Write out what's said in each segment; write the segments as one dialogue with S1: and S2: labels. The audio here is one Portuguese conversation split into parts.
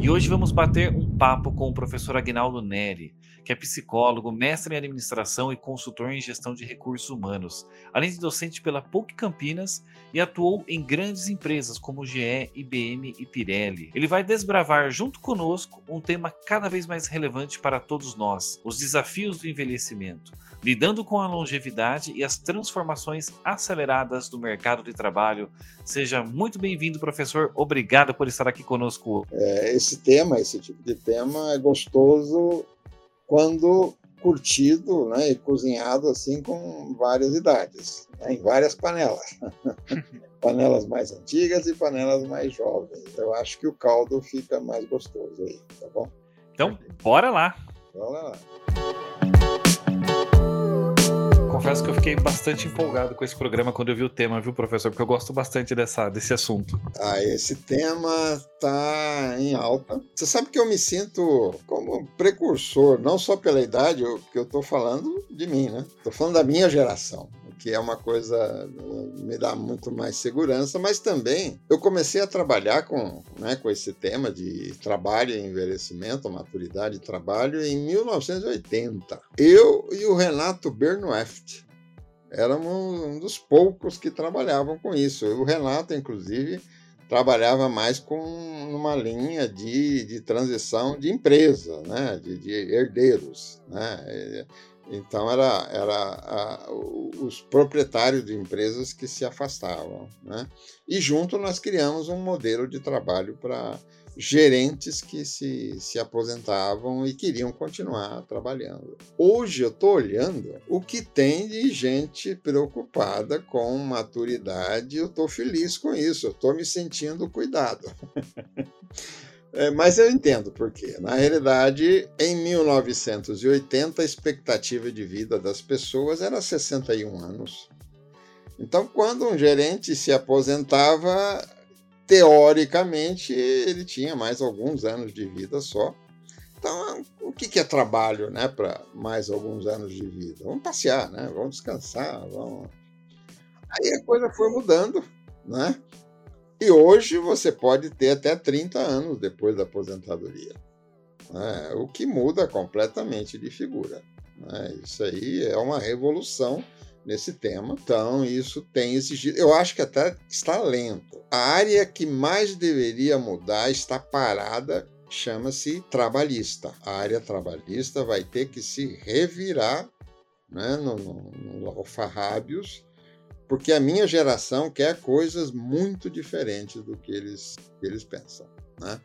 S1: E hoje vamos bater um papo com o professor Agnaldo Neri, que é psicólogo, mestre em administração e consultor em gestão de recursos humanos, além de docente pela PUC Campinas e atuou em grandes empresas como GE, IBM e Pirelli. Ele vai desbravar junto conosco um tema cada vez mais relevante para todos nós: os desafios do envelhecimento lidando com a longevidade e as transformações aceleradas do mercado de trabalho. Seja muito bem-vindo, professor. Obrigado por estar aqui conosco.
S2: É, esse tema, esse tipo de tema é gostoso quando curtido né, e cozinhado assim com várias idades, né, em várias panelas. panelas mais antigas e panelas mais jovens. Eu acho que o caldo fica mais gostoso aí, tá bom?
S1: Então, bora lá.
S2: Bora lá
S1: confesso que eu fiquei bastante empolgado com esse programa quando eu vi o tema, viu, professor? Porque eu gosto bastante dessa, desse assunto.
S2: Ah, esse tema tá em alta. Você sabe que eu me sinto como precursor, não só pela idade, que eu tô falando de mim, né? Tô falando da minha geração que é uma coisa me dá muito mais segurança, mas também eu comecei a trabalhar com, né, com esse tema de trabalho e envelhecimento, maturidade e trabalho em 1980. Eu e o Renato Bernoeft éramos um dos poucos que trabalhavam com isso. O Renato, inclusive, trabalhava mais com uma linha de, de transição de empresa, né? de, de herdeiros. Né? Então, era, era a, os proprietários de empresas que se afastavam. Né? E junto nós criamos um modelo de trabalho para gerentes que se, se aposentavam e queriam continuar trabalhando. Hoje eu estou olhando o que tem de gente preocupada com maturidade, eu estou feliz com isso, eu estou me sentindo cuidado. É, mas eu entendo por quê. Na realidade, em 1980, a expectativa de vida das pessoas era 61 anos. Então, quando um gerente se aposentava, teoricamente, ele tinha mais alguns anos de vida só. Então, o que é trabalho né, para mais alguns anos de vida? Vamos passear, né? vamos descansar. Vamos... Aí a coisa foi mudando. Né? E hoje você pode ter até 30 anos depois da aposentadoria, né? o que muda completamente de figura. Né? Isso aí é uma revolução nesse tema. Então, isso tem exigido. Eu acho que até está lento. A área que mais deveria mudar está parada, chama-se trabalhista. A área trabalhista vai ter que se revirar né, no, no, no alfarrábios porque a minha geração quer coisas muito diferentes do que eles, que eles pensam, né?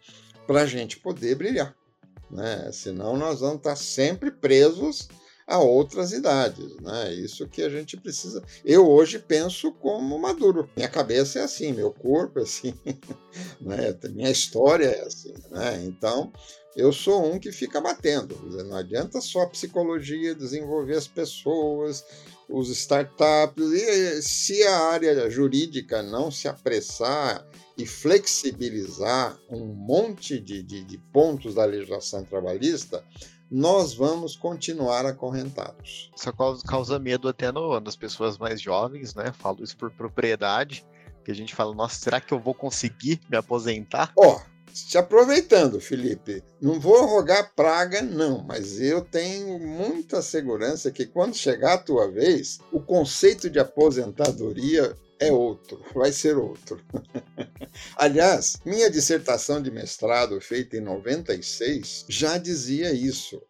S2: para a gente poder brilhar. Né? Senão nós vamos estar sempre presos a outras idades. Né? Isso que a gente precisa. Eu hoje penso como maduro. Minha cabeça é assim, meu corpo é assim, né? minha história é assim. Né? Então, eu sou um que fica batendo. Não adianta só a psicologia desenvolver as pessoas, os startups, e se a área jurídica não se apressar e flexibilizar um monte de, de, de pontos da legislação trabalhista, nós vamos continuar acorrentados.
S3: Isso causa medo até no, nas pessoas mais jovens, né? Falo isso por propriedade, que a gente fala, nossa, será que eu vou conseguir me aposentar?
S2: Ó, oh, te aproveitando, Felipe, não vou rogar praga, não, mas eu tenho muita segurança que quando chegar a tua vez, o conceito de aposentadoria é outro, vai ser outro. Aliás, minha dissertação de mestrado, feita em 96, já dizia isso.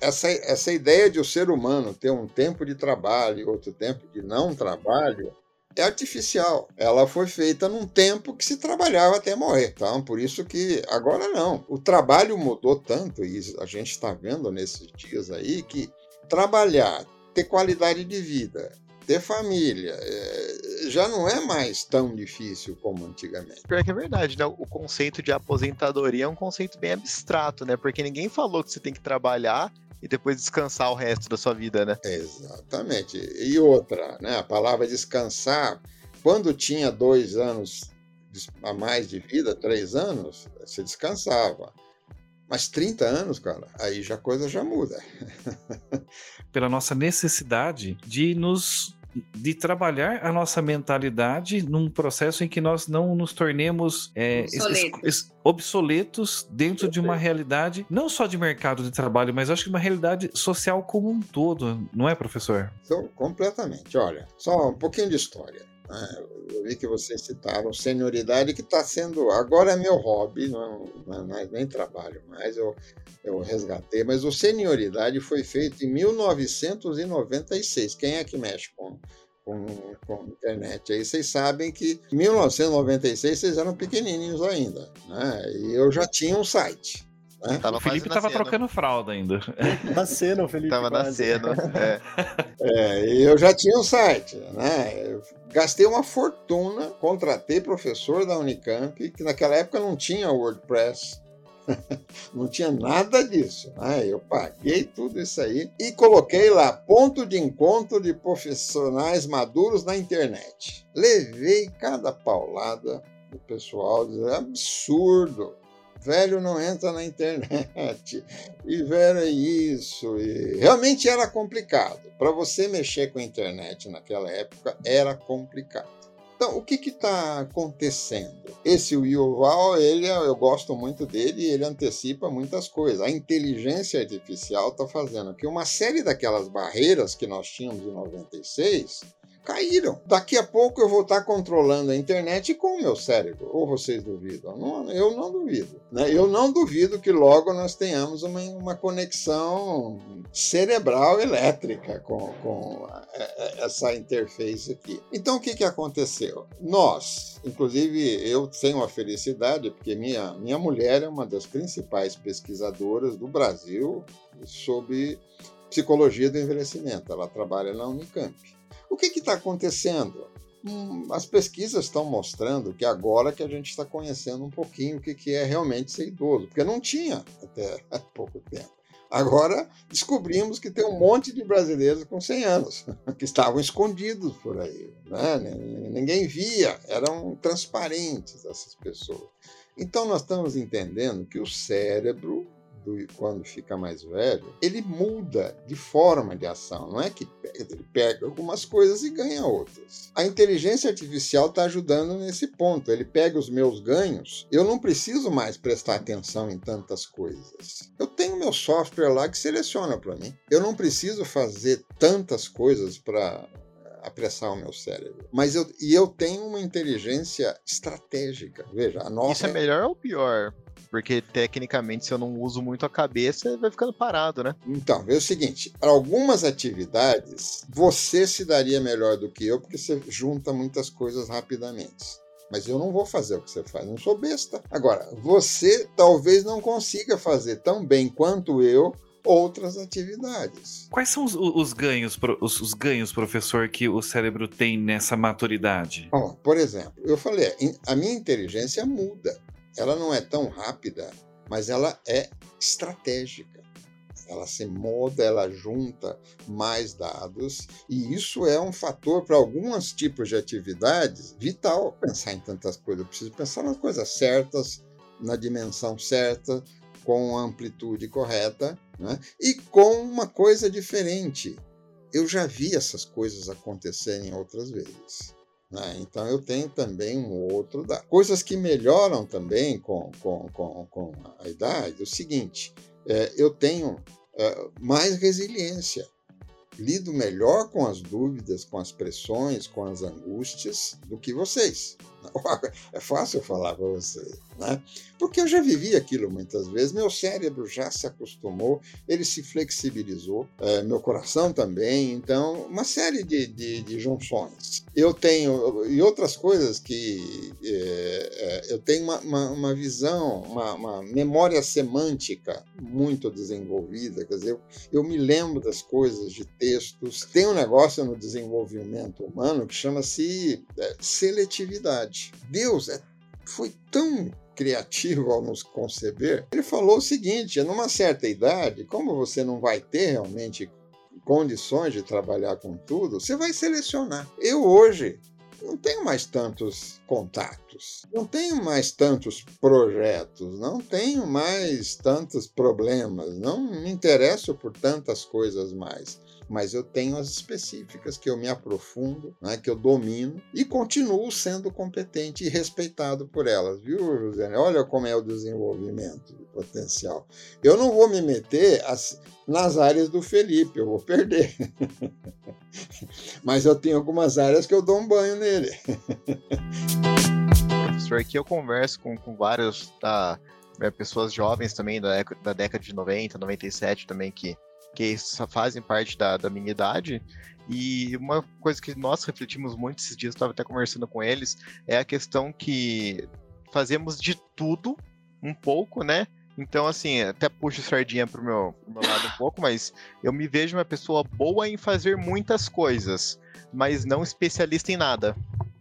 S2: Essa, essa ideia de o ser humano ter um tempo de trabalho e outro tempo de não trabalho é artificial. Ela foi feita num tempo que se trabalhava até morrer. Então, por isso que agora não. O trabalho mudou tanto, e a gente está vendo nesses dias aí, que trabalhar, ter qualidade de vida, ter família, é, já não é mais tão difícil como antigamente.
S3: Pior que é verdade, né? O conceito de aposentadoria é um conceito bem abstrato, né? Porque ninguém falou que você tem que trabalhar e depois descansar o resto da sua vida, né?
S2: Exatamente. E outra, né? A palavra descansar, quando tinha dois anos a mais de vida, três anos, você descansava. Mas 30 anos, cara, aí já a coisa já muda.
S1: Pela nossa necessidade de nos de trabalhar a nossa mentalidade num processo em que nós não nos tornemos é, obsoletos. obsoletos dentro de uma realidade, não só de mercado de trabalho, mas acho que uma realidade social como um todo, não é, professor?
S2: Então, completamente. Olha, só um pouquinho de história. Eu vi que vocês citaram senioridade, que está sendo. Agora é meu hobby, não, não é nem trabalho mais, eu, eu resgatei. Mas o senioridade foi feito em 1996. Quem é que mexe com, com, com internet? Aí vocês sabem que em 1996 vocês eram pequenininhos ainda, né? E eu já tinha um site.
S1: Né? o Felipe estava trocando fralda ainda.
S4: Nascendo, o Felipe.
S3: Tava nascendo. É.
S2: é, eu já tinha um site, né? Eu gastei uma fortuna, contratei professor da Unicamp, que naquela época não tinha WordPress. não tinha nada disso. Né? Eu paguei tudo isso aí e coloquei lá ponto de encontro de profissionais maduros na internet. Levei cada paulada do pessoal, dizendo absurdo velho não entra na internet, e velho é isso. E realmente era complicado. Para você mexer com a internet naquela época, era complicado. Então, o que está acontecendo? Esse Yuval, ele, eu gosto muito dele e ele antecipa muitas coisas. A inteligência artificial está fazendo que uma série daquelas barreiras que nós tínhamos em 96 caíram. Daqui a pouco eu vou estar controlando a internet com o meu cérebro. Ou vocês duvidam? Não, eu não duvido. Né? Eu não duvido que logo nós tenhamos uma, uma conexão cerebral elétrica com, com essa interface aqui. Então o que, que aconteceu? Nós, inclusive eu tenho a felicidade, porque minha, minha mulher é uma das principais pesquisadoras do Brasil sobre psicologia do envelhecimento. Ela trabalha na Unicamp. O que está acontecendo? Hum, as pesquisas estão mostrando que agora que a gente está conhecendo um pouquinho o que, que é realmente ser idoso, porque não tinha até há pouco tempo. Agora descobrimos que tem um monte de brasileiros com 100 anos que estavam escondidos por aí. Né? Ninguém via, eram transparentes essas pessoas. Então nós estamos entendendo que o cérebro do, quando fica mais velho, ele muda de forma de ação. Não é que ele pega algumas coisas e ganha outras. A inteligência artificial está ajudando nesse ponto. Ele pega os meus ganhos, eu não preciso mais prestar atenção em tantas coisas. Eu tenho meu software lá que seleciona para mim. Eu não preciso fazer tantas coisas para apressar o meu cérebro. Mas eu, e eu tenho uma inteligência estratégica. Veja, a nossa.
S3: Isso é melhor ou pior? Porque tecnicamente, se eu não uso muito a cabeça, vai ficando parado, né?
S2: Então, é o seguinte: para algumas atividades, você se daria melhor do que eu, porque você junta muitas coisas rapidamente mas eu não vou fazer o que você faz, não sou besta. Agora, você talvez não consiga fazer tão bem quanto eu outras atividades.
S1: Quais são os, os ganhos, os, os, ganhos, professor, que o cérebro tem nessa maturidade?
S2: Bom, por exemplo, eu falei, a minha inteligência muda. Ela não é tão rápida, mas ela é estratégica. Ela se moda, ela junta mais dados, e isso é um fator para alguns tipos de atividades vital. Pensar em tantas coisas, eu preciso pensar nas coisas certas, na dimensão certa, com a amplitude correta né? e com uma coisa diferente. Eu já vi essas coisas acontecerem outras vezes. Né? Então eu tenho também um outro da coisas que melhoram também com, com, com, com a idade. O seguinte, é, eu tenho é, mais resiliência, lido melhor com as dúvidas, com as pressões, com as angústias do que vocês. É fácil falar para você, né? Porque eu já vivi aquilo muitas vezes, meu cérebro já se acostumou, ele se flexibilizou, é, meu coração também, então, uma série de, de, de junções. Eu tenho, e outras coisas que é, é, eu tenho uma, uma, uma visão, uma, uma, memória semântica muito desenvolvida, quer dizer, eu, eu me lembro das coisas de textos. Tem um negócio no desenvolvimento humano que chama-se é, seletividade. Deus é, foi tão criativo ao nos conceber, ele falou o seguinte: numa certa idade, como você não vai ter realmente condições de trabalhar com tudo, você vai selecionar. Eu hoje não tenho mais tantos contatos, não tenho mais tantos projetos, não tenho mais tantos problemas, não me interesso por tantas coisas mais mas eu tenho as específicas que eu me aprofundo, né, que eu domino e continuo sendo competente e respeitado por elas, viu, José? Olha como é o desenvolvimento de potencial. Eu não vou me meter as, nas áreas do Felipe, eu vou perder. mas eu tenho algumas áreas que eu dou um banho nele.
S3: Professor, aqui eu converso com, com vários tá, pessoas jovens também da, da década de 90, 97 também que que fazem parte da, da minha idade. E uma coisa que nós refletimos muito esses dias, estava até conversando com eles, é a questão que fazemos de tudo um pouco, né? Então, assim, até puxo sardinha pro meu, pro meu lado um pouco, mas eu me vejo uma pessoa boa em fazer muitas coisas, mas não especialista em nada.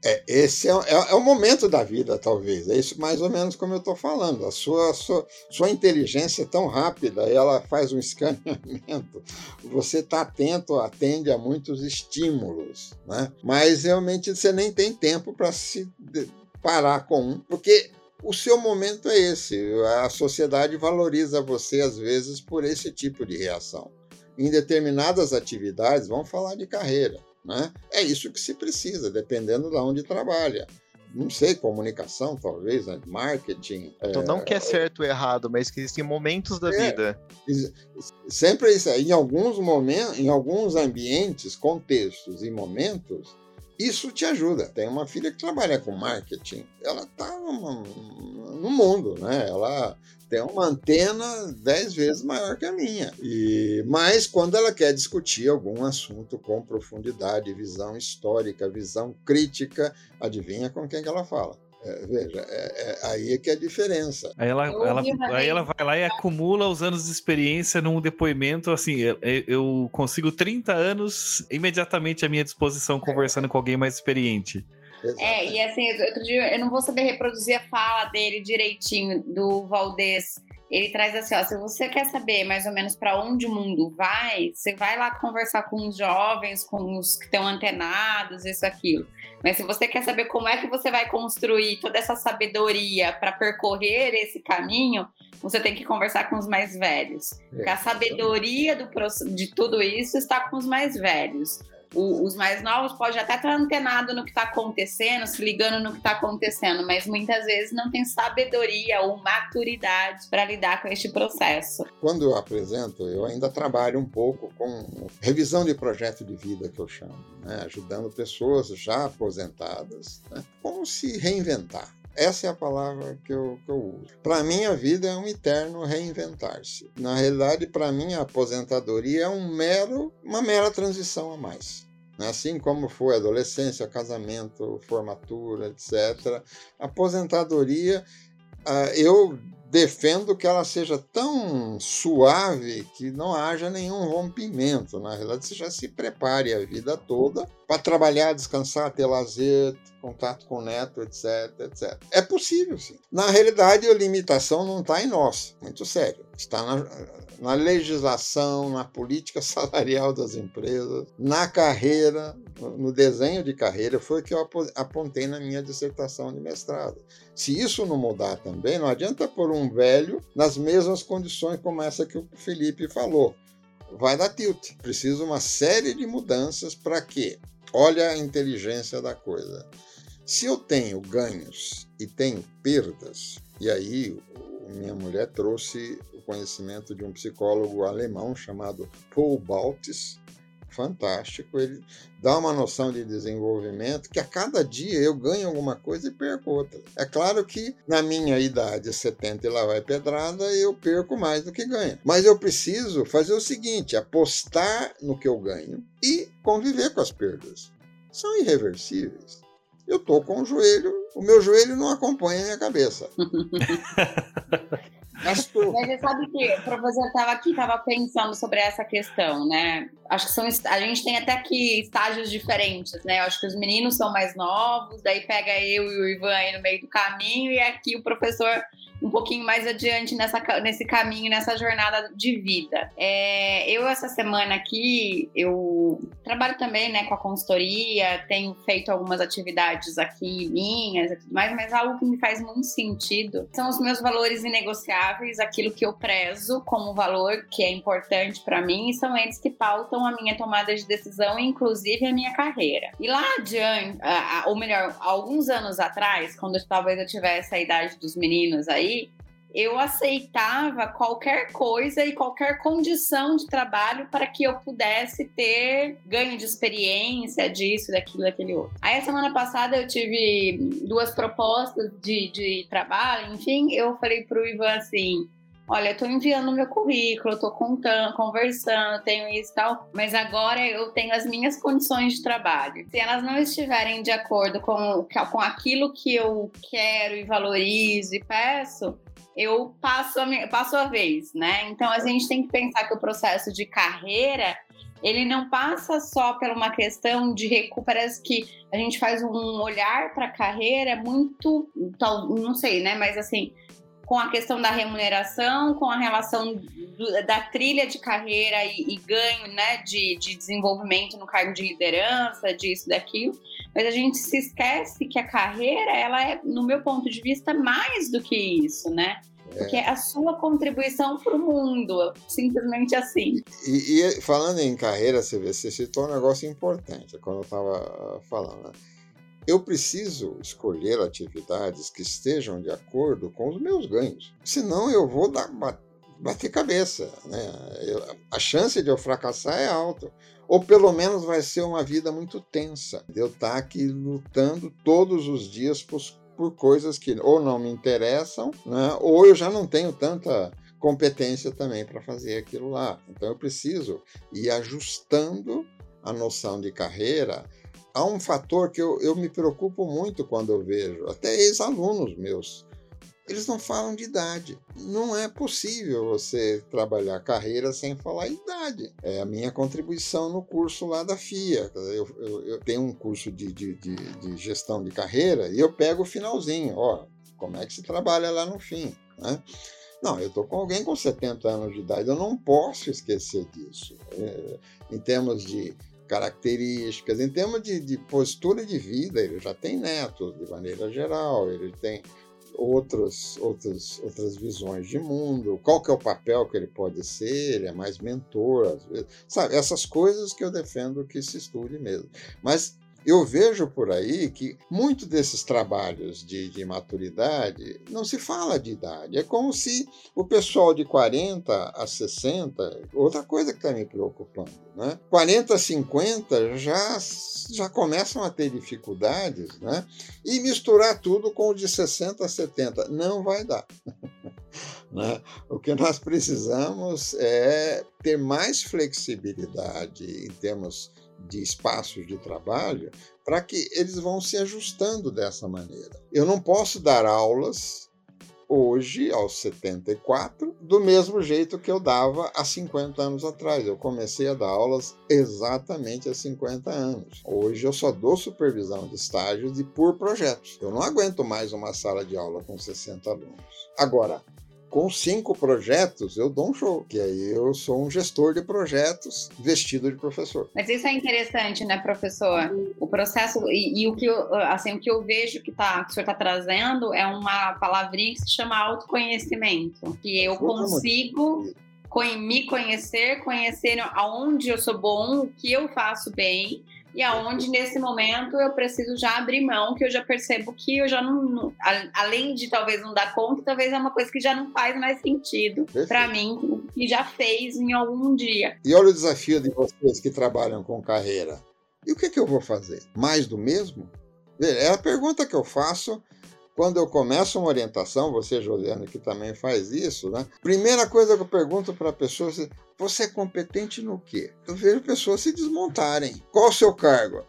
S2: É, esse é, é, é, o momento da vida, talvez. É isso mais ou menos como eu estou falando. A sua, sua, sua inteligência é tão rápida, ela faz um escaneamento. Você está atento, atende a muitos estímulos, né? mas realmente você nem tem tempo para se parar com um, porque o seu momento é esse. A sociedade valoriza você, às vezes, por esse tipo de reação. Em determinadas atividades, vamos falar de carreira né? É isso que se precisa, dependendo de onde trabalha. Não sei, comunicação, talvez, né? marketing.
S3: Então, é... não que é certo ou errado, mas que existem momentos da é, vida.
S2: Sempre isso. Em alguns momentos, em alguns ambientes, contextos e momentos, isso te ajuda. Tem uma filha que trabalha com marketing, ela está no mundo, né? Ela tem uma antena dez vezes maior que a minha. E mas quando ela quer discutir algum assunto com profundidade, visão histórica, visão crítica, adivinha com quem que ela fala? É, veja, é, é, aí é que é a diferença.
S1: Aí ela, ela, aí ela vai lá e acumula os anos de experiência num depoimento, assim, eu, eu consigo 30 anos imediatamente à minha disposição conversando com alguém mais experiente.
S4: É, e assim, outro dia eu não vou saber reproduzir a fala dele direitinho, do Valdez. Ele traz assim, ó, se você quer saber mais ou menos para onde o mundo vai, você vai lá conversar com os jovens, com os que estão antenados, isso, aquilo. Mas se você quer saber como é que você vai construir toda essa sabedoria para percorrer esse caminho, você tem que conversar com os mais velhos. É, Porque a sabedoria do, de tudo isso está com os mais velhos. O, os mais novos podem até estar antenado no que está acontecendo, se ligando no que está acontecendo, mas muitas vezes não tem sabedoria ou maturidade para lidar com este processo.
S2: Quando eu apresento, eu ainda trabalho um pouco com revisão de projeto de vida, que eu chamo, né? ajudando pessoas já aposentadas, né? como se reinventar. Essa é a palavra que eu, que eu uso. Para mim, a vida é um eterno reinventar-se. Na realidade, para mim, a aposentadoria é um mero, uma mera transição a mais. Né? Assim como foi adolescência, casamento, formatura, etc. A aposentadoria, ah, eu defendo que ela seja tão suave que não haja nenhum rompimento. Na realidade, você já se prepare a vida toda para trabalhar, descansar, ter lazer, contato com o neto, etc, etc. É possível, sim. Na realidade, a limitação não está em nós, muito sério. Está na, na legislação, na política salarial das empresas, na carreira, no desenho de carreira, foi o que eu apontei na minha dissertação de mestrado. Se isso não mudar também, não adianta pôr um velho nas mesmas condições como essa que o Felipe falou. Vai dar tilt. Precisa uma série de mudanças para quê? Olha a inteligência da coisa. Se eu tenho ganhos e tenho perdas, e aí minha mulher trouxe o conhecimento de um psicólogo alemão chamado Paul Baltes, fantástico. Ele dá uma noção de desenvolvimento que a cada dia eu ganho alguma coisa e perco outra. É claro que na minha idade, 70 e lá vai pedrada, eu perco mais do que ganho. Mas eu preciso fazer o seguinte: apostar no que eu ganho e conviver com as perdas. São irreversíveis. Eu tô com o joelho, o meu joelho não acompanha a minha cabeça.
S4: Mas você sabe que o professor estava aqui, estava pensando sobre essa questão, né? Acho que são, a gente tem até aqui estágios diferentes, né? Eu acho que os meninos são mais novos, daí pega eu e o Ivan aí no meio do caminho, e aqui o professor um pouquinho mais adiante nessa, nesse caminho, nessa jornada de vida. É, eu, essa semana aqui, eu trabalho também né, com a consultoria, tenho feito algumas atividades aqui minhas e tudo mais, mas algo que me faz muito sentido são os meus valores inegociáveis, aquilo que eu prezo como valor que é importante para mim, e são eles que pautam a minha tomada de decisão, inclusive a minha carreira. E lá adiante, ou melhor, alguns anos atrás, quando talvez eu tivesse a idade dos meninos aí, eu aceitava qualquer coisa e qualquer condição de trabalho para que eu pudesse ter ganho de experiência, disso, daquilo, daquele outro. Aí, a semana passada, eu tive duas propostas de, de trabalho, enfim, eu falei para o Ivan assim. Olha, tô enviando meu currículo, tô contando, conversando, tenho isso e tal, mas agora eu tenho as minhas condições de trabalho. Se elas não estiverem de acordo com, com aquilo que eu quero e valorizo e peço, eu passo a, minha, passo a vez, né? Então a gente tem que pensar que o processo de carreira ele não passa só por uma questão de recuperar que a gente faz um olhar para a carreira muito, não sei, né? Mas assim, com a questão da remuneração, com a relação do, da trilha de carreira e, e ganho, né, de, de, desenvolvimento no cargo de liderança, disso, daquilo. Mas a gente se esquece que a carreira, ela é, no meu ponto de vista, mais do que isso, né? Porque é a sua contribuição para o mundo, simplesmente assim.
S2: E, e, falando em carreira, você, vê, você citou um negócio importante quando eu estava falando. Né? Eu preciso escolher atividades que estejam de acordo com os meus ganhos. Senão eu vou dar, bater cabeça. Né? Eu, a chance de eu fracassar é alta ou pelo menos vai ser uma vida muito tensa. Eu estar tá aqui lutando todos os dias por, por coisas que ou não me interessam, né, ou eu já não tenho tanta competência também para fazer aquilo lá. Então eu preciso ir ajustando a noção de carreira. Há um fator que eu, eu me preocupo muito quando eu vejo, até ex-alunos meus, eles não falam de idade. Não é possível você trabalhar carreira sem falar idade. É a minha contribuição no curso lá da FIA. Eu, eu, eu tenho um curso de, de, de, de, gestão de carreira e eu pego o finalzinho. Ó, como é que se trabalha lá no fim, né? Não, eu estou com alguém com 70 anos de idade, eu não posso esquecer disso. É, em termos de características, em termos de, de postura de vida, ele já tem netos de maneira geral, ele tem outras, outras, outras visões de mundo, qual que é o papel que ele pode ser, ele é mais mentor, às vezes, sabe? Essas coisas que eu defendo que se estude mesmo. Mas eu vejo por aí que muito desses trabalhos de, de, maturidade não se fala de idade. É como se o pessoal de 40 a 60, outra coisa que está me preocupando, né? 40 a 50 já, já começam a ter dificuldades, né? E misturar tudo com o de 60 a 70 não vai dar. Né? O que nós precisamos é ter mais flexibilidade em termos de espaços de trabalho para que eles vão se ajustando dessa maneira. Eu não posso dar aulas hoje, aos 74, do mesmo jeito que eu dava há 50 anos atrás. Eu comecei a dar aulas exatamente há 50 anos. Hoje eu só dou supervisão de estágios e por projetos. Eu não aguento mais uma sala de aula com 60 alunos. Agora, com cinco projetos, eu dou um show. Que aí eu sou um gestor de projetos vestido de professor.
S4: Mas isso é interessante, né, professor? O processo e, e o que eu, assim, o que eu vejo que, tá, que o senhor está trazendo é uma palavrinha que se chama autoconhecimento. Que eu consigo me conhecer, conhecer aonde eu sou bom, o que eu faço bem, e aonde nesse momento eu preciso já abrir mão, que eu já percebo que eu já não, não além de talvez não dar conta, talvez é uma coisa que já não faz mais sentido para mim, que já fez em algum dia.
S2: E olha o desafio de vocês que trabalham com carreira. E o que, que eu vou fazer? Mais do mesmo? É a pergunta que eu faço quando eu começo uma orientação, você, Josiane, que também faz isso, né? Primeira coisa que eu pergunto para a pessoa é: você é competente no quê? Eu vejo pessoas se desmontarem. Qual o seu cargo?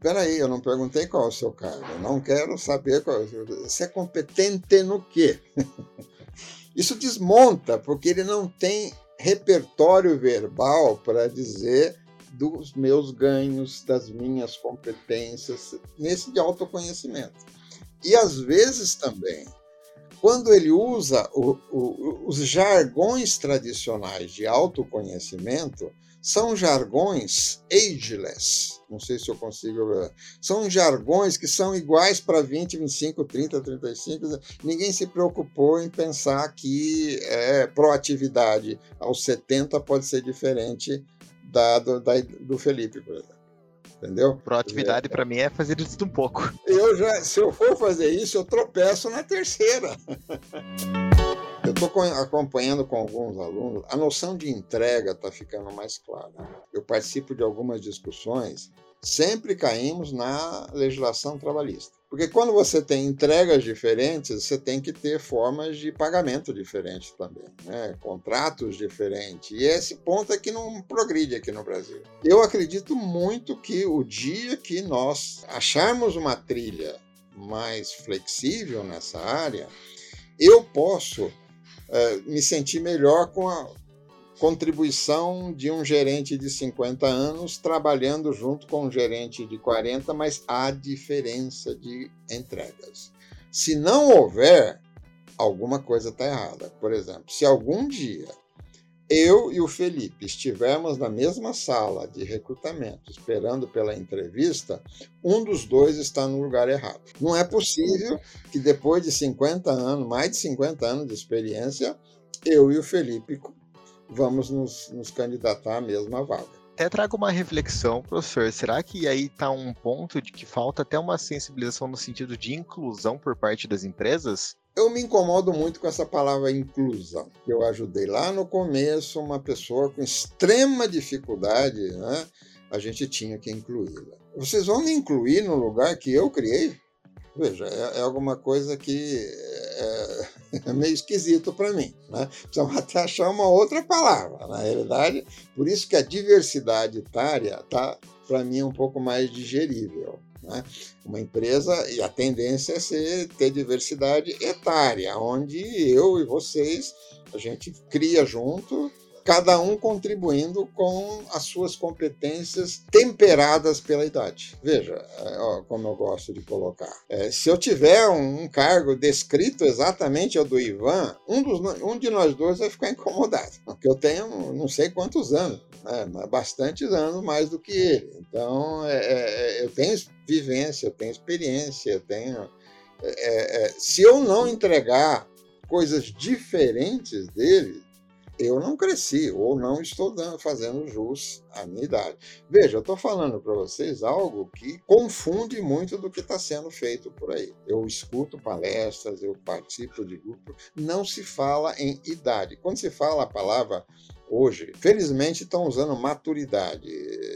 S2: Peraí, eu não perguntei qual é o seu cargo. Eu não quero saber qual. É você é competente no quê? Isso desmonta, porque ele não tem repertório verbal para dizer dos meus ganhos, das minhas competências, nesse de autoconhecimento. E às vezes também, quando ele usa o, o, os jargões tradicionais de autoconhecimento, são jargões ageless. Não sei se eu consigo. São jargões que são iguais para 20, 25, 30, 35. Ninguém se preocupou em pensar que é, proatividade aos 70 pode ser diferente da, do, da, do Felipe, por exemplo entendeu?
S3: Proatividade é. para mim é fazer isso um pouco.
S2: Eu já, se eu for fazer isso, eu tropeço na terceira. Eu estou acompanhando com alguns alunos, a noção de entrega está ficando mais clara. Eu participo de algumas discussões, sempre caímos na legislação trabalhista. Porque quando você tem entregas diferentes, você tem que ter formas de pagamento diferentes também, né? contratos diferentes. E esse ponto é que não progride aqui no Brasil. Eu acredito muito que o dia que nós acharmos uma trilha mais flexível nessa área, eu posso uh, me sentir melhor com a, contribuição de um gerente de 50 anos trabalhando junto com um gerente de 40, mas há diferença de entregas. Se não houver, alguma coisa está errada. Por exemplo, se algum dia eu e o Felipe estivermos na mesma sala de recrutamento, esperando pela entrevista, um dos dois está no lugar errado. Não é possível que depois de 50 anos, mais de 50 anos de experiência, eu e o Felipe vamos nos, nos candidatar à mesma vaga.
S3: Até trago uma reflexão, professor. Será que aí está um ponto de que falta até uma sensibilização no sentido de inclusão por parte das empresas?
S2: Eu me incomodo muito com essa palavra inclusão. Eu ajudei lá no começo uma pessoa com extrema dificuldade, né? A gente tinha que incluí-la. Vocês vão me incluir no lugar que eu criei? Veja, é, é alguma coisa que é, é meio esquisito para mim. Né? Precisamos até achar uma outra palavra. Na realidade, por isso que a diversidade etária está, para mim, um pouco mais digerível. Né? Uma empresa, e a tendência é ser, ter diversidade etária, onde eu e vocês, a gente cria junto cada um contribuindo com as suas competências temperadas pela idade. Veja, é, ó, como eu gosto de colocar. É, se eu tiver um, um, cargo descrito exatamente ao do Ivan, um, dos, um de nós dois vai ficar incomodado, porque eu tenho não sei quantos anos, né, bastantes anos mais do que ele. Então, é, é, é eu tenho vivência, eu tenho experiência, eu tenho. É, se eu não entregar coisas diferentes dele, eu não cresci ou não estou dando, fazendo jus à minha idade. Veja, eu estou falando para vocês algo que confunde muito do que está sendo feito por aí. Eu escuto palestras, eu participo de grupos, não se fala em idade. Quando se fala a palavra hoje, felizmente estão usando maturidade.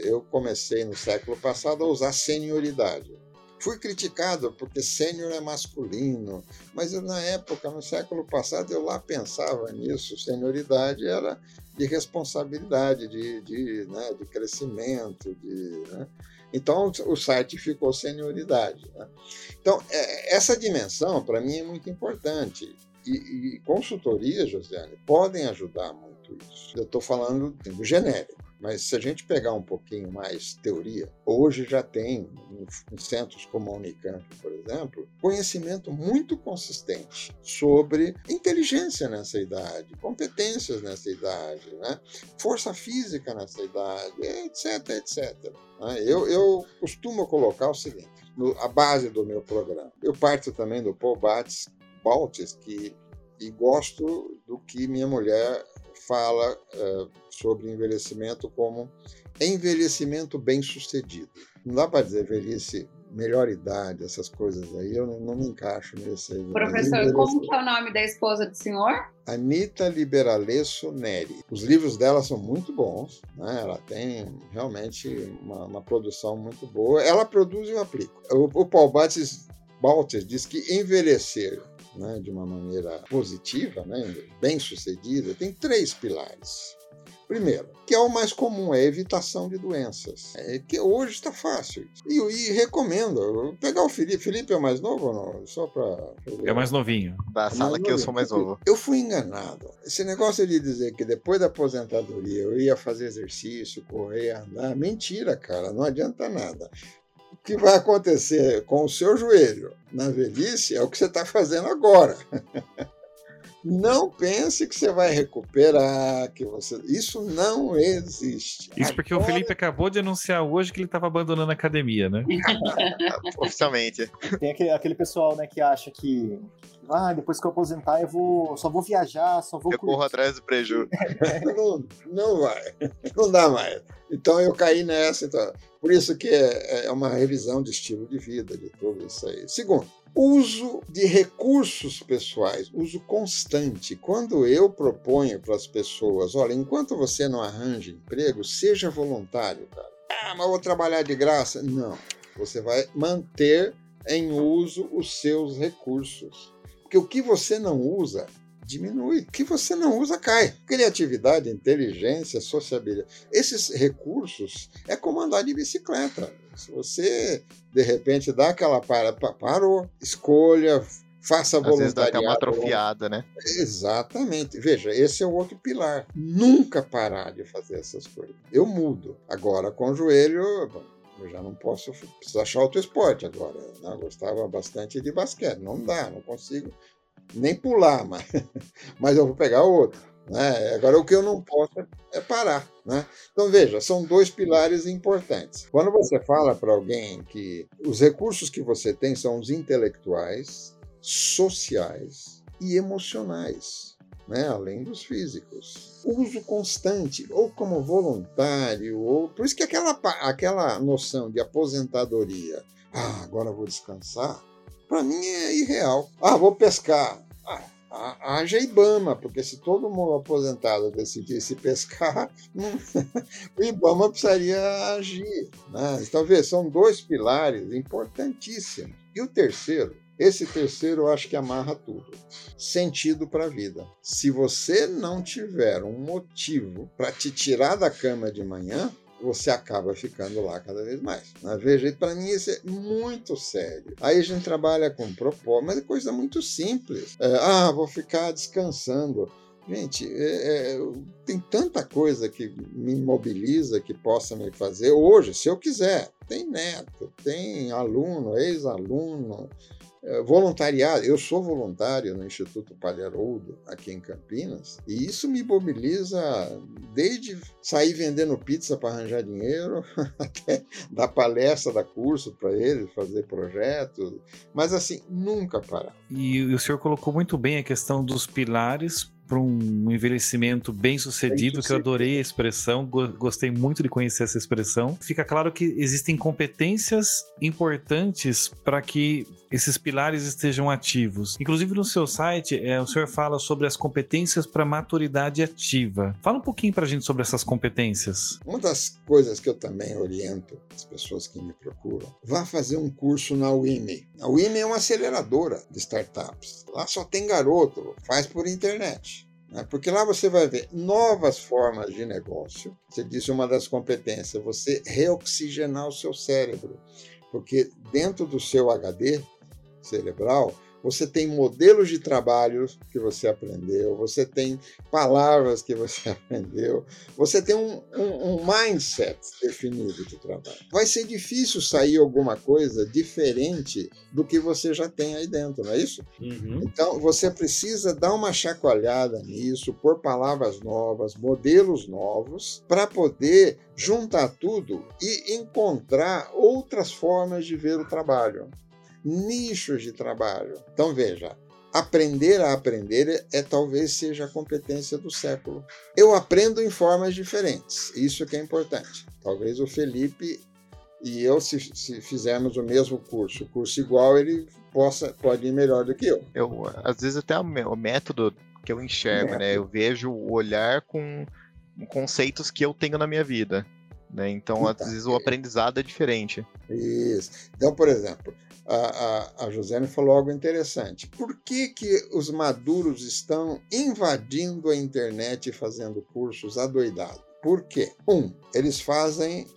S2: Eu comecei no século passado a usar senioridade. Fui criticado porque sênior é masculino, mas eu, na época, no século passado, eu lá pensava nisso. Senioridade era de responsabilidade, de, de, né, de crescimento. De, né? Então, o site ficou senioridade. Né? Então, é, essa dimensão, para mim, é muito importante. E, e consultorias, Josiane, podem ajudar muito isso. Eu estou falando do genérico. Mas se a gente pegar um pouquinho mais teoria, hoje já tem, em centros como a Unicamp, por exemplo, conhecimento muito consistente sobre inteligência nessa idade, competências nessa idade, né? força física nessa idade, etc, etc. Né? Eu, eu costumo colocar o seguinte, no, a base do meu programa. Eu parto também do Paul Batts, Baltes, que e gosto do que minha mulher fala uh, sobre envelhecimento como envelhecimento bem sucedido. não dá para dizer velhice melhor idade, essas coisas aí, eu não, não me encaixo nesse.
S4: Professor, como que é o nome da esposa do senhor?
S2: Anita Liberalesso Neri. Os livros dela são muito bons, né? ela tem realmente uma, uma produção muito boa. Ela produz e eu aplico. O, o Paul Bates, Baltes diz que envelhecer né, de uma maneira positiva, né, bem sucedida, tem três pilares. Primeiro, que é o mais comum, é a evitação de doenças. É que hoje está fácil. E, e recomendo pegar o Felipe. Felipe é o mais novo ou não? Só para.
S1: É mais novinho.
S3: Da é sala que eu sou mais novo.
S2: Eu fui enganado. Esse negócio de dizer que depois da aposentadoria eu ia fazer exercício, correr, andar, mentira, cara. Não adianta nada. O que vai acontecer com o seu joelho na velhice é o que você está fazendo agora. Não pense que você vai recuperar, que você. Isso não existe.
S1: Isso porque Agora... o Felipe acabou de anunciar hoje que ele estava abandonando a academia, né?
S3: Oficialmente.
S5: Tem aquele, aquele pessoal, né, que acha que ah, depois que eu aposentar eu vou, só vou viajar, só vou.
S3: Eu curtir. corro atrás do prejuízo.
S2: não, não vai, não dá mais. Então eu caí nessa. Então, por isso que é, é uma revisão de estilo de vida, de tudo isso aí. Segundo, Uso de recursos pessoais, uso constante. Quando eu proponho para as pessoas, olha, enquanto você não arranja emprego, seja voluntário, cara. Ah, mas vou trabalhar de graça. Não. Você vai manter em uso os seus recursos. Porque o que você não usa, diminui. O que você não usa, cai. Criatividade, inteligência, sociabilidade. Esses recursos é como andar de bicicleta. Se você, de repente, dá aquela para, parou, escolha, faça
S3: Às voluntariado. Vezes dá atrofiada, né?
S2: Exatamente. Veja, esse é o outro pilar. Nunca parar de fazer essas coisas. Eu mudo. Agora, com o joelho, eu já não posso, preciso achar outro esporte agora. Né? Eu gostava bastante de basquete. Não dá, não consigo nem pular, mas, mas eu vou pegar outro. Né? Agora, o que eu não posso é parar. Né? Então, veja, são dois pilares importantes. Quando você fala para alguém que os recursos que você tem são os intelectuais, sociais e emocionais. Né, além dos físicos. Uso constante, ou como voluntário, ou. Por isso que aquela, aquela noção de aposentadoria, ah, agora vou descansar, para mim é irreal. Ah, vou pescar. Ah, haja Ibama, porque se todo mundo aposentado decidisse pescar, o Ibama precisaria agir. Né? Então, vê, são dois pilares importantíssimos. E o terceiro, esse terceiro eu acho que amarra tudo. Sentido para a vida. Se você não tiver um motivo para te tirar da cama de manhã, você acaba ficando lá cada vez mais. Né? Veja, para mim isso é muito sério. Aí a gente trabalha com propósito, mas é coisa muito simples. É, ah, vou ficar descansando. Gente, é, é, tem tanta coisa que me mobiliza, que possa me fazer hoje, se eu quiser. Tem neto, tem aluno, ex-aluno, voluntariado. Eu sou voluntário no Instituto Palharoldo, aqui em Campinas, e isso me mobiliza desde sair vendendo pizza para arranjar dinheiro, até dar palestra, dar curso para eles, fazer projetos, mas assim, nunca parar.
S1: E o senhor colocou muito bem a questão dos pilares para um envelhecimento bem sucedido, que eu adorei a expressão, gostei muito de conhecer essa expressão. Fica claro que existem competências importantes para que esses pilares estejam ativos. Inclusive no seu site, é, o senhor fala sobre as competências para maturidade ativa. Fala um pouquinho para a gente sobre essas competências.
S2: Uma das coisas que eu também oriento as pessoas que me procuram, vá fazer um curso na UIME. A UIME é uma aceleradora de startups. Lá só tem garoto, faz por internet. Né? Porque lá você vai ver novas formas de negócio. Você disse uma das competências, você reoxigenar o seu cérebro. Porque dentro do seu HD cerebral, você tem modelos de trabalho que você aprendeu, você tem palavras que você aprendeu, você tem um, um, um, mindset definido de trabalho. Vai ser difícil sair alguma coisa diferente do que você já tem aí dentro, não é isso? Uhum. Então você precisa dar uma chacoalhada nisso, pôr palavras novas, modelos novos, para poder juntar tudo e encontrar outras formas de ver o trabalho nichos de trabalho. Então veja, aprender a aprender é talvez seja a competência do século. Eu aprendo em formas diferentes, isso que é importante. Talvez o Felipe e eu, se, se fizermos o mesmo curso, curso igual, ele possa, pode ir melhor do que eu.
S3: Eu, às vezes, até o método que eu enxergo, né? Eu vejo o olhar com conceitos que eu tenho na minha vida. Né? Então, às vezes, o aprendizado é diferente.
S2: Isso. Então, por exemplo, a, a, a Josiane falou algo interessante. Por que, que os maduros estão invadindo a internet e fazendo cursos adoidados? Por quê? Um, eles fazem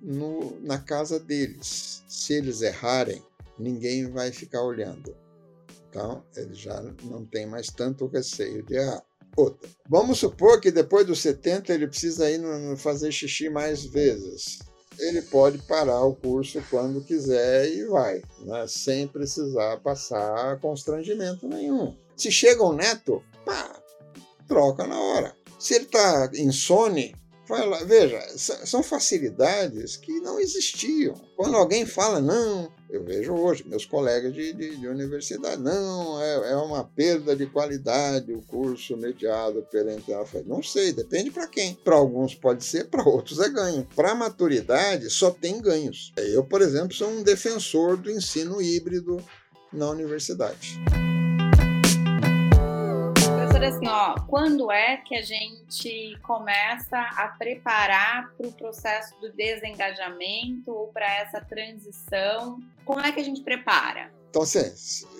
S2: no, na casa deles. Se eles errarem, ninguém vai ficar olhando. Então, eles já não têm mais tanto receio de errar. Outra. Vamos supor que depois dos 70 ele precisa ir no, fazer xixi mais vezes. Ele pode parar o curso quando quiser e vai, né? sem precisar passar constrangimento nenhum. Se chega um neto, pá, troca na hora. Se ele está insone, veja, são facilidades que não existiam. Quando alguém fala, não, eu vejo hoje, meus colegas de, de, de universidade, não, é, é, uma perda de qualidade o curso mediado pela internet. Não sei, depende para quem. Para alguns pode ser, para outros é ganho. Para maturidade, só tem ganhos. Eu, por exemplo, sou um defensor do ensino híbrido na universidade
S4: assim, ó, quando é que a gente começa a preparar para o processo do desengajamento ou para essa transição? Como é que a gente prepara?
S2: Então, assim,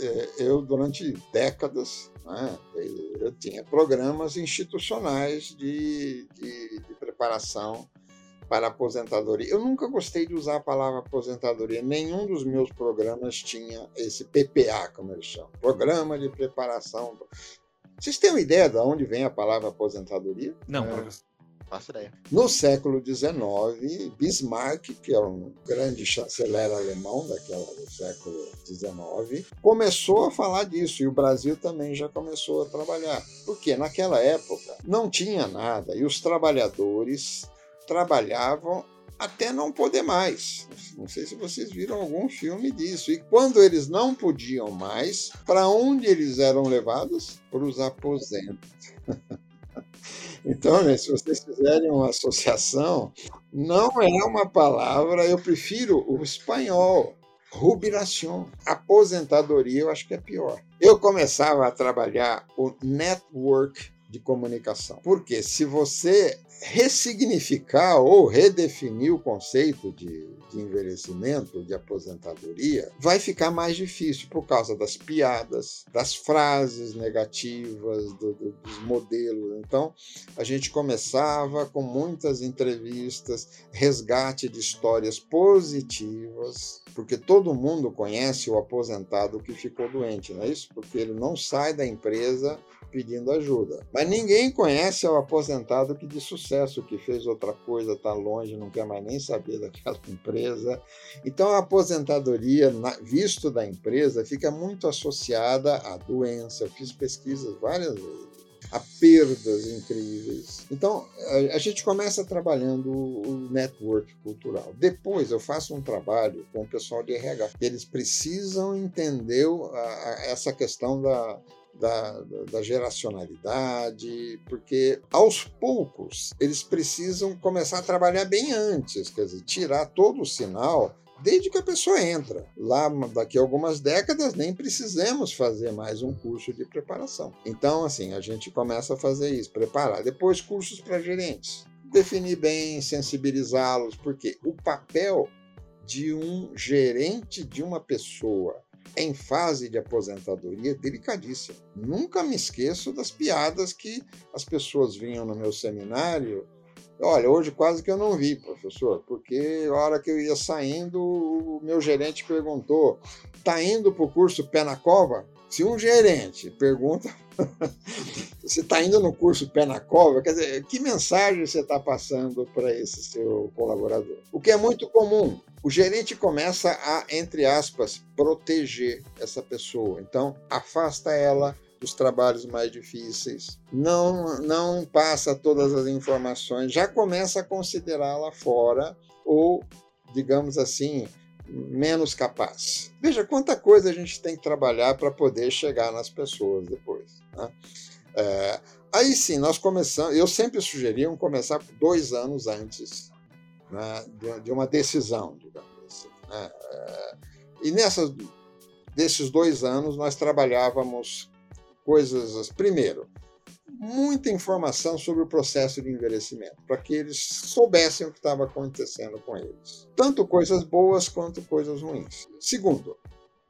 S2: é, eu durante décadas né, eu tinha programas institucionais de, de, de preparação para aposentadoria. Eu nunca gostei de usar a palavra aposentadoria. Nenhum dos meus programas tinha esse PPA, como eles chamam, Programa de Preparação. Vocês têm uma ideia de onde vem a palavra aposentadoria?
S1: Não, é. Faço
S2: ideia. No século XIX, Bismarck, que é um grande chanceler alemão daquela do século XIX, começou a falar disso e o Brasil também já começou a trabalhar. Porque naquela época não tinha nada e os trabalhadores trabalhavam até não poder mais. Não sei se vocês viram algum filme disso. E quando eles não podiam mais, para onde eles eram levados? Para os aposentos. Então, né, se vocês fizerem uma associação, não é uma palavra, eu prefiro o espanhol. Rubilação, aposentadoria, eu acho que é pior. Eu começava a trabalhar o network de comunicação. Porque se você ressignificar ou redefinir o conceito de, de, envelhecimento, de aposentadoria, vai ficar mais difícil por causa das piadas, das frases negativas, do, do, dos modelos. Então, a gente começava com muitas entrevistas, resgate de histórias positivas, porque todo mundo conhece o aposentado que ficou doente, não é isso? Porque ele não sai da empresa pedindo ajuda. Mas ninguém conhece o aposentado que de sucesso, que fez outra coisa, está longe, não quer mais nem saber daquela empresa. Então a aposentadoria, visto da empresa, fica muito associada à doença. Eu fiz pesquisas várias vezes a perdas incríveis. Então, a, gente começa trabalhando o network cultural. Depois, eu faço um trabalho com o pessoal de RH. Eles precisam entender essa questão da, da, da, geracionalidade, porque aos poucos eles precisam começar a trabalhar bem antes, quer dizer, tirar todo o sinal desde que a pessoa entra. Lá, daqui a algumas décadas, nem precisamos fazer mais um curso de preparação. Então, assim, a gente começa a fazer isso, preparar. Depois, cursos para gerentes. Definir bem, sensibilizá-los, porque o papel de um gerente de uma pessoa em fase de aposentadoria delicadíssima. Nunca me esqueço das piadas que as pessoas vinham no meu seminário. Olha, hoje quase que eu não vi, professor, porque a hora que eu ia saindo, o meu gerente perguntou: tá indo para o curso Pé na Cova? Se um gerente pergunta você está indo no curso Pé na Cova, quer dizer, que mensagem você está passando para esse seu colaborador? O que é muito comum, o gerente começa a, entre aspas, proteger essa pessoa. Então, afasta ela dos trabalhos mais difíceis, não, não passa todas as informações, já começa a considerá-la fora ou, digamos assim, menos capaz. Veja quanta coisa a gente tem que trabalhar para poder chegar nas pessoas depois. Né? É, aí sim, nós começamos. Eu sempre sugeria começar dois anos antes né, de, de, uma decisão, digamos assim. Né? É, e nessas, desses dois anos nós trabalhávamos coisas. Primeiro, muita informação sobre o processo de envelhecimento, para que eles soubessem o que estava acontecendo com eles. Tanto coisas boas quanto coisas ruins. Segundo,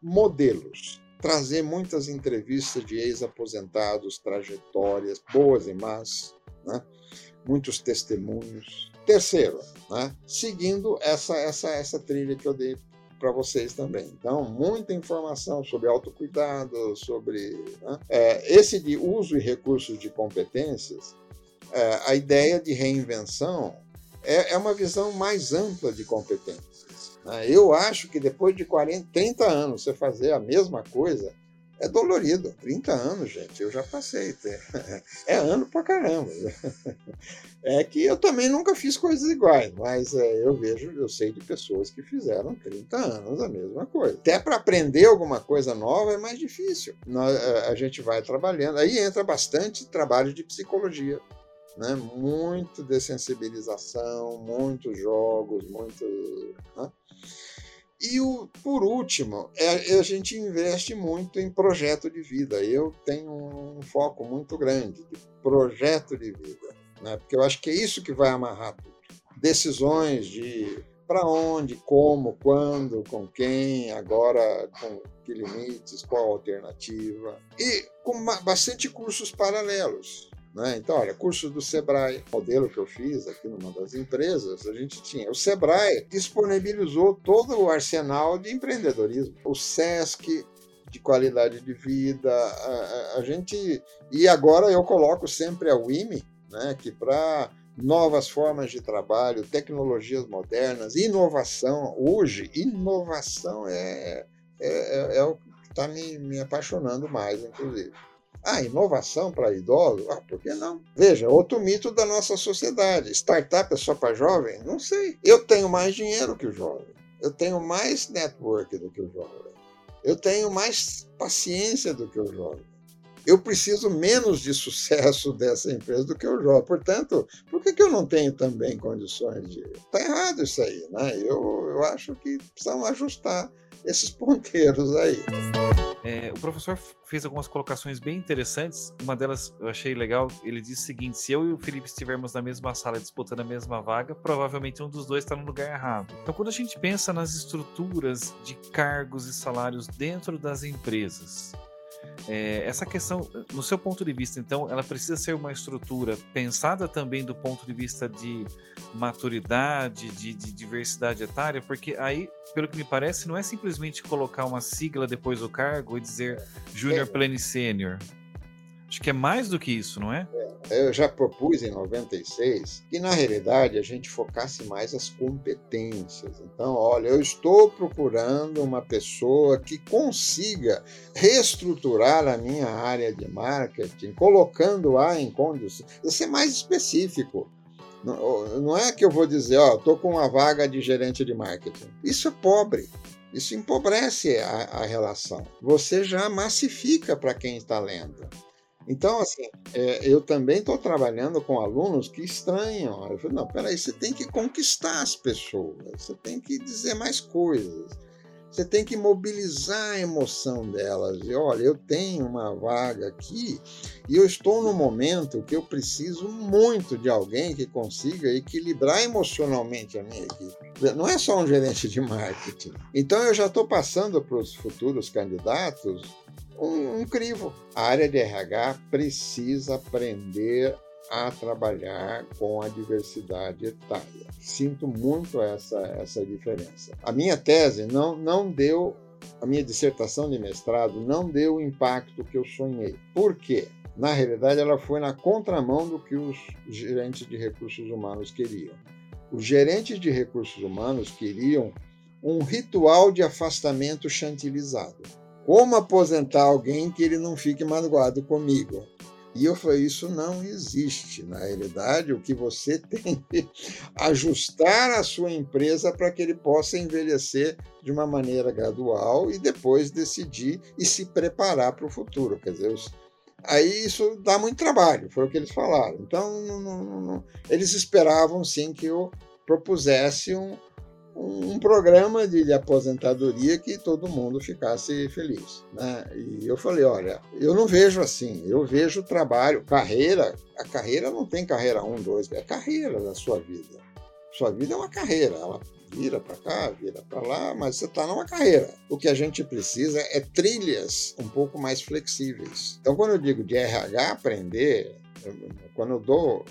S2: modelos. Trazer muitas entrevistas de ex-aposentados, trajetórias, boas e más, né? muitos testemunhos. Terceiro, né? seguindo essa, essa, essa trilha que eu dei para vocês também. Então, muita informação sobre autocuidado, sobre né? é, esse de uso e recursos de competências. É, a ideia de reinvenção é, é, uma visão mais ampla de competências. Né? Eu acho que depois de 40, 30 anos você fazer a mesma coisa é dolorido. 30 anos, gente, eu já passei. É ano pra caramba. É que eu também nunca fiz coisas iguais, mas é, eu vejo, eu sei de pessoas que fizeram 30 anos a mesma coisa. Até para aprender alguma coisa nova é mais difícil. É, a gente vai trabalhando, aí entra bastante trabalho de psicologia. Né? Muito dessensibilização, muitos jogos, muito. Né? E o, por último, é, a gente investe muito em projeto de vida. Eu tenho um foco muito grande de projeto de vida, né? porque eu acho que é isso que vai amarrar tudo. Decisões de para onde, como, quando, com quem, agora com que limites, qual alternativa. E com bastante cursos paralelos. Né? Então, olha, curso do Sebrae, modelo que eu fiz aqui numa das empresas, a gente tinha. O Sebrae disponibilizou todo o arsenal de empreendedorismo. O SESC de qualidade de vida, a, a, a gente. E agora eu coloco sempre a WIMI, né, que para novas formas de trabalho, tecnologias modernas, inovação. Hoje, inovação é, é, é, é o que está me, me apaixonando mais, inclusive. Ah, inovação para idosos? Ah, por que não? Veja, outro mito da nossa sociedade. Startup é só para jovem? Não sei. Eu tenho mais dinheiro que o jovem. Eu tenho mais network do que o jovem. Eu tenho mais paciência do que o jovem. Eu preciso menos de sucesso dessa empresa do que o jovem. Portanto, por que, que eu não tenho também condições de. Está errado isso aí, né? Eu, eu acho que precisamos ajustar esses ponteiros aí.
S1: É, o professor fez algumas colocações bem interessantes. Uma delas eu achei legal. Ele disse o seguinte: se eu e o Felipe estivermos na mesma sala disputando a mesma vaga, provavelmente um dos dois está no lugar errado. Então, quando a gente pensa nas estruturas de cargos e salários dentro das empresas, é, essa questão, no seu ponto de vista, então, ela precisa ser uma estrutura pensada também do ponto de vista de maturidade, de, de diversidade etária, porque aí, pelo que me parece, não é simplesmente colocar uma sigla depois do cargo e dizer Júnior é. Pleno Sênior. Acho que é mais do que isso, não é?
S2: é? Eu já propus em 96 que, na realidade, a gente focasse mais as competências. Então, olha, eu estou procurando uma pessoa que consiga reestruturar a minha área de marketing, colocando-a em condições. Ser mais específico. Não é que eu vou dizer, ó, estou com uma vaga de gerente de marketing. Isso é pobre. Isso empobrece a, a relação. Você já massifica para quem está lendo. Então, assim, é, eu também estou trabalhando com alunos que estranham. Eu falo, não, peraí, você tem que conquistar as pessoas, você tem que dizer mais coisas, você tem que mobilizar a emoção delas. E olha, eu tenho uma vaga aqui e eu estou no momento que eu preciso muito de alguém que consiga equilibrar emocionalmente a minha equipe. Não é só um gerente de marketing. Então, eu já estou passando para os futuros candidatos um, um crivo. A área de RH precisa aprender a trabalhar com a diversidade etária. Sinto muito essa, essa diferença. A minha tese não, não deu, a minha dissertação de mestrado não deu o impacto que eu sonhei. Por quê? Na realidade, ela foi na contramão do que os gerentes de recursos humanos queriam. Os gerentes de recursos humanos queriam um ritual de afastamento chantilizado como aposentar alguém que ele não fique magoado comigo? E eu falei: isso não existe. Na realidade, o que você tem que ajustar a sua empresa para que ele possa envelhecer de uma maneira gradual e depois decidir e se preparar para o futuro. Quer dizer, os, aí isso dá muito trabalho, foi o que eles falaram. Então, não, não, não, eles esperavam sim que o propusesse um, um programa de, de, aposentadoria que todo mundo ficasse feliz. Né? E eu falei, olha, eu não vejo assim, eu vejo trabalho, carreira, a carreira não tem carreira um, dois, é carreira da sua vida. Sua vida é uma carreira, ela vira para cá, vira para lá, mas você está numa carreira. O que a gente precisa é trilhas um pouco mais flexíveis. Então, quando eu digo de RH aprender, quando eu dou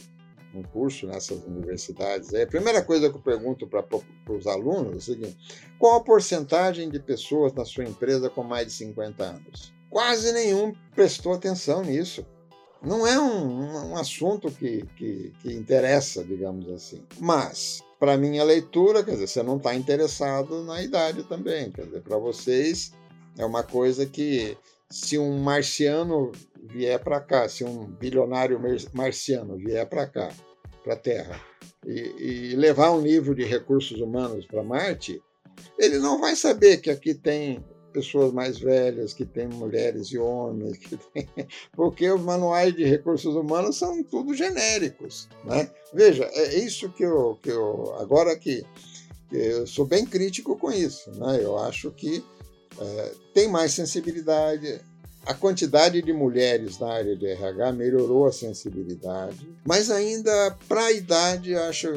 S2: um curso nessas universidades, a primeira coisa que eu pergunto para os alunos é o seguinte: qual a porcentagem de pessoas na sua empresa com mais de 50 anos? Quase nenhum prestou atenção nisso. Não é um, um assunto que, que, que interessa, digamos assim. Mas, para minha leitura, quer dizer, você não está interessado na idade também. Quer dizer, para vocês é uma coisa que se um marciano vier para cá, se um bilionário marciano vier para cá, para a Terra, e, e, levar um nível de recursos humanos para Marte, ele não vai saber que aqui tem pessoas mais velhas, que tem mulheres e homens, tem... porque os manuais de recursos humanos são tudo genéricos. Né? Veja, é isso que eu, que eu agora que eu sou bem crítico com isso. Né? Eu acho que é, tem mais sensibilidade, a quantidade de mulheres na área de RH melhorou a sensibilidade, mas ainda para a idade acho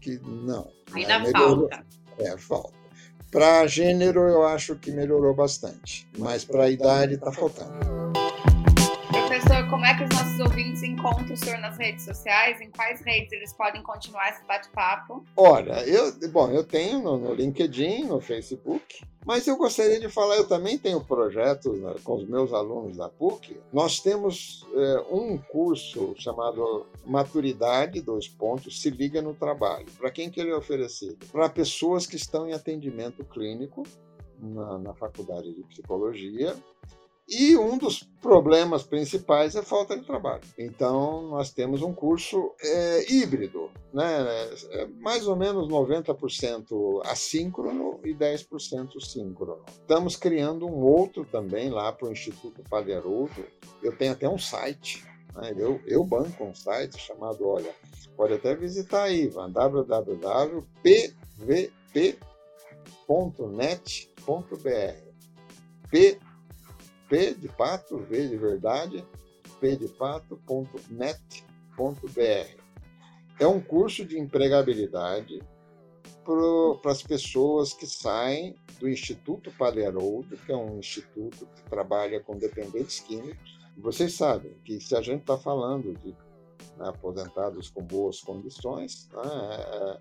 S2: que não.
S4: Ainda né? falta.
S2: É, falta. Para gênero eu acho que melhorou bastante, mas para a idade está faltando.
S4: Como é que os nossos ouvintes encontram o senhor nas redes sociais? Em quais redes eles podem continuar esse bate-papo?
S2: Olha, eu, bom, eu tenho no, no, LinkedIn, no Facebook, mas eu gostaria de falar, eu também tenho projetos né, com os meus alunos da PUC. Nós temos é, um curso chamado Maturidade, dois pontos, se liga no trabalho. Para quem que ele é oferecido? Para pessoas que estão em atendimento clínico na, na faculdade de psicologia e um dos problemas principais é falta de trabalho. Então, nós temos um curso é, híbrido, né? É mais ou menos 90% assíncrono e 10% síncrono. Estamos criando um outro também lá para o Instituto Palharudo. Eu tenho até um site. Né? Eu, eu banco um site chamado, olha, pode até visitar aí, www.pvp.net.br. P P de pato, V de verdade, P de pato.net.br. É um curso de empregabilidade para as pessoas que saem do Instituto Palharodo, que é um instituto que trabalha com dependentes químicos. Vocês sabem que se a gente está falando de né, aposentados com boas condições, né,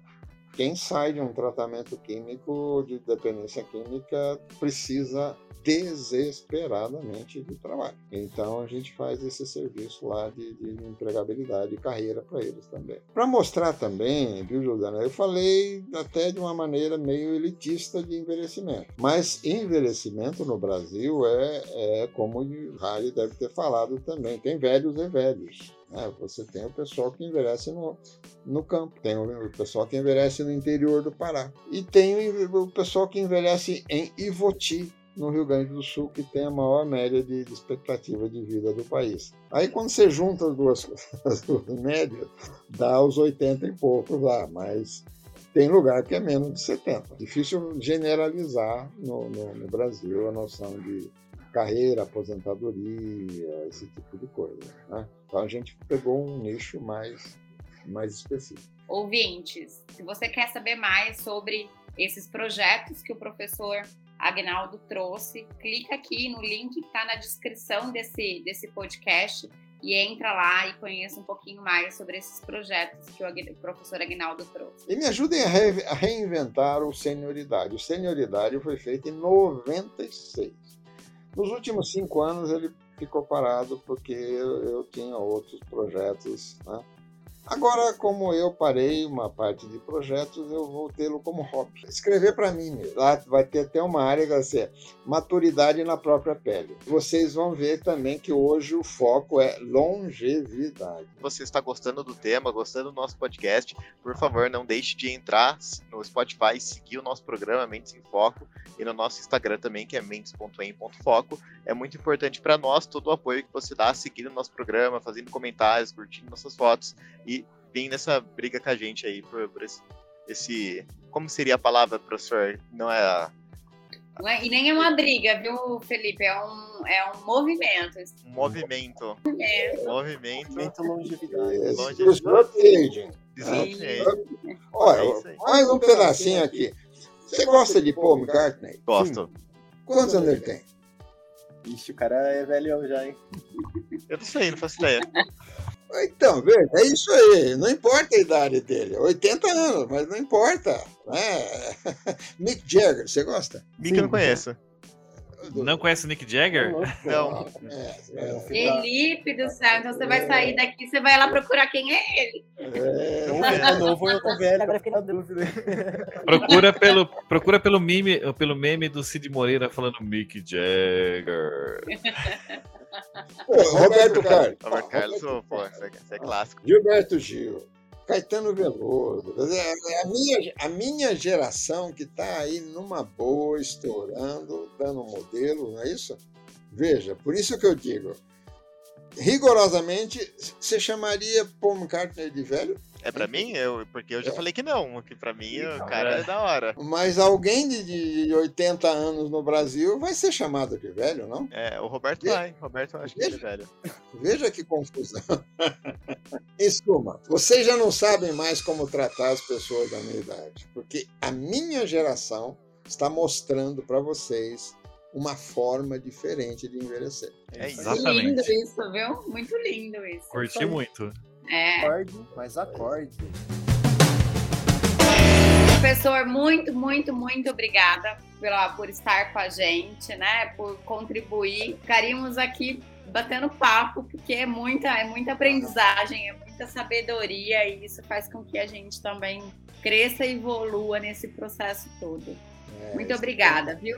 S2: quem sai de um tratamento químico de dependência química precisa desesperadamente de trabalho. Então a gente faz esse serviço lá de, de empregabilidade e carreira para eles também. Para mostrar também, viu, Juliana, eu falei até de uma maneira meio elitista de envelhecimento. Mas envelhecimento no Brasil é, é como o Rari deve ter falado também, tem velhos e velhos. Né? Você tem o pessoal que envelhece no, no campo, tem o pessoal que envelhece no interior do Pará. E tem o pessoal que envelhece em Ivoti, no Rio Grande do Sul, que tem a maior média de, de expectativa de vida do país. Aí, quando você junta as duas, as duas médias, dá os 80 e poucos lá, mas tem lugar que é menos de 70. Difícil generalizar no, no, no Brasil a noção de carreira, aposentadoria, esse tipo de coisa. Né? Então, a gente pegou um nicho mais, mais específico.
S4: Ouvintes, se você quer saber mais sobre esses projetos que o professor Agnaldo trouxe. Clica aqui no link que está na descrição desse, desse podcast e entra lá e conheça um pouquinho mais sobre esses projetos que o professor Agnaldo trouxe.
S2: E me ajudem a, re a reinventar o Senioridade. O Senioridade foi feito em 96. Nos últimos cinco anos ele ficou parado porque eu, eu tinha outros projetos, né? Agora, como eu parei uma parte de projetos, eu vou tê-lo como hobby. Escrever para mim mesmo. Lá vai ter até uma área que vai ser maturidade na própria pele. Vocês vão ver também que hoje o foco é longevidade.
S3: Você está gostando do tema, gostando do nosso podcast? Por favor, não deixe de entrar no Spotify seguir o nosso programa Mentes em Foco e no nosso Instagram também, que é mentes.em.foco. É muito importante para nós todo o apoio que você dá seguindo o nosso programa, fazendo comentários, curtindo nossas fotos e vir nessa briga com a gente aí por, por esse, esse. Como seria a palavra, professor? Não é a.
S4: Não é- e nem é uma briga, viu, Felipe? É um, é um movimento.
S3: Um movimento.
S4: É.
S3: Movimento.
S5: A longevidade.
S2: Esse
S3: Longe-
S2: Disrupt Aging.
S3: Disrupting.
S2: Olha,
S3: É
S2: mais um pedacinho aqui. Você gosta de Paul McCartney?
S3: Gosto.
S2: Quantos anos ele tem?
S5: Ixi, o cara é velhão já, hein?
S3: Eu não sei, não faço ideia.
S2: Então, veja, é isso aí. Não importa a idade dele. 80 anos, mas não importa. Né? Mick Jagger, você gosta?
S3: Mick eu não conheço.
S1: Não conhece Nick Jagger?
S3: Não.
S2: É, é,
S4: Felipe do céu, então você vai sair daqui, você vai lá procurar quem é ele.
S2: é.
S5: Ou é novo ou eu velho, agora fiquei na dúvida.
S1: Procura pelo, procura pelo meme, pelo meme do Cid Moreira falando Mick Jagger.
S2: Pô, Roberto Carlos.
S3: Robert Carlos, pô, isso é, isso é clássico.
S2: Gilberto Gil. Caetano Veloso. É a minha, a minha geração que está aí numa boa, estourando, dando modelo, não é isso? Veja, por isso que eu digo, rigorosamente, você chamaria Paul McCartney de velho?
S3: É pra mim? Eu, porque eu já falei que não. Que pra mim o cara é da hora.
S2: Mas alguém de, de 80 anos no Brasil vai ser chamado de velho, não?
S3: É, o Roberto vai. Roberto eu acho que ele é velho.
S2: Veja que confusão. Em suma, vocês já não sabem mais como tratar as pessoas da minha idade, porque a minha geração está mostrando para vocês uma forma diferente de envelhecer.
S3: É.
S1: Exatamente.
S4: Lindo isso, viu? Muito lindo isso.
S1: Curti muito.
S4: É.
S5: Acorde, mas acorde.
S4: Professor, muito, muito, muito obrigada pela, por estar com a gente, né? Por contribuir. Ficaríamos aqui batendo papo, porque é muita, é muita aprendizagem, é muita sabedoria, e isso faz com que a gente também cresça e evolua nesse processo todo.
S2: É,
S4: Muito obrigada, viu?